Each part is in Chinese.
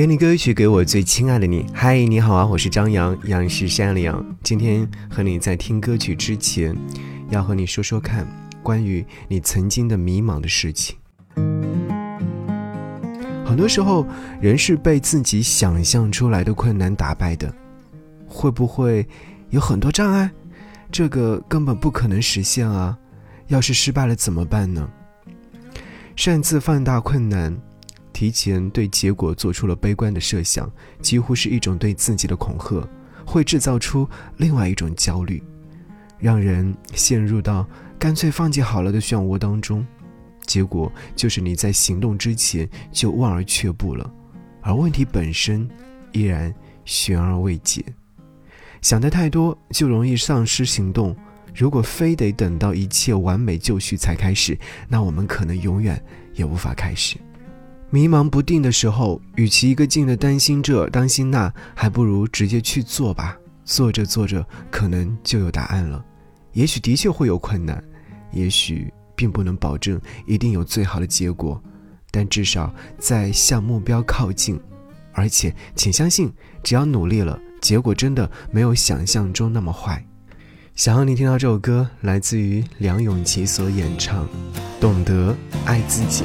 给你歌曲，给我最亲爱的你。嗨，你好啊，我是张扬，杨是山里羊。今天和你在听歌曲之前，要和你说说看关于你曾经的迷茫的事情。很多时候，人是被自己想象出来的困难打败的。会不会有很多障碍？这个根本不可能实现啊！要是失败了怎么办呢？擅自放大困难，提前对结果做出了悲观的设想，几乎是一种对自己的恐吓，会制造出另外一种焦虑，让人陷入到干脆放弃好了的漩涡当中。结果就是你在行动之前就望而却步了，而问题本身依然悬而未解。想的太多就容易丧失行动。如果非得等到一切完美就绪才开始，那我们可能永远也无法开始。迷茫不定的时候，与其一个劲的担心这担心那，还不如直接去做吧。做着做着，可能就有答案了。也许的确会有困难，也许。并不能保证一定有最好的结果，但至少在向目标靠近。而且，请相信，只要努力了，结果真的没有想象中那么坏。想要你听到这首歌，来自于梁咏琪所演唱《懂得爱自己》。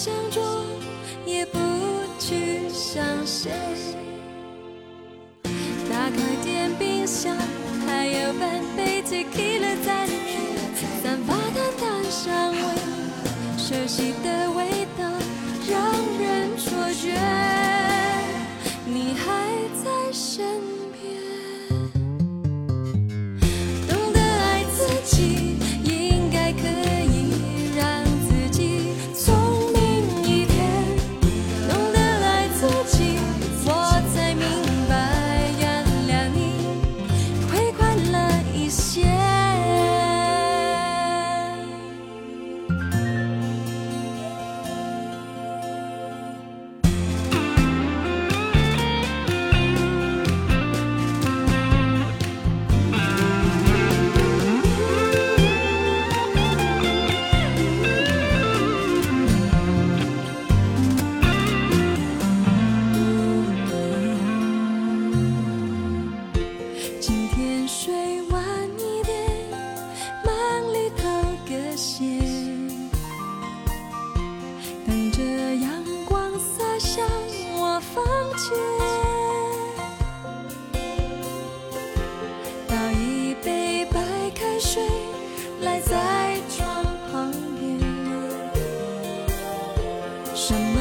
什么都不想做，也不去想谁。打开电冰箱，还有半杯 t e q i l 在里面，散发淡淡香味，熟悉的味什么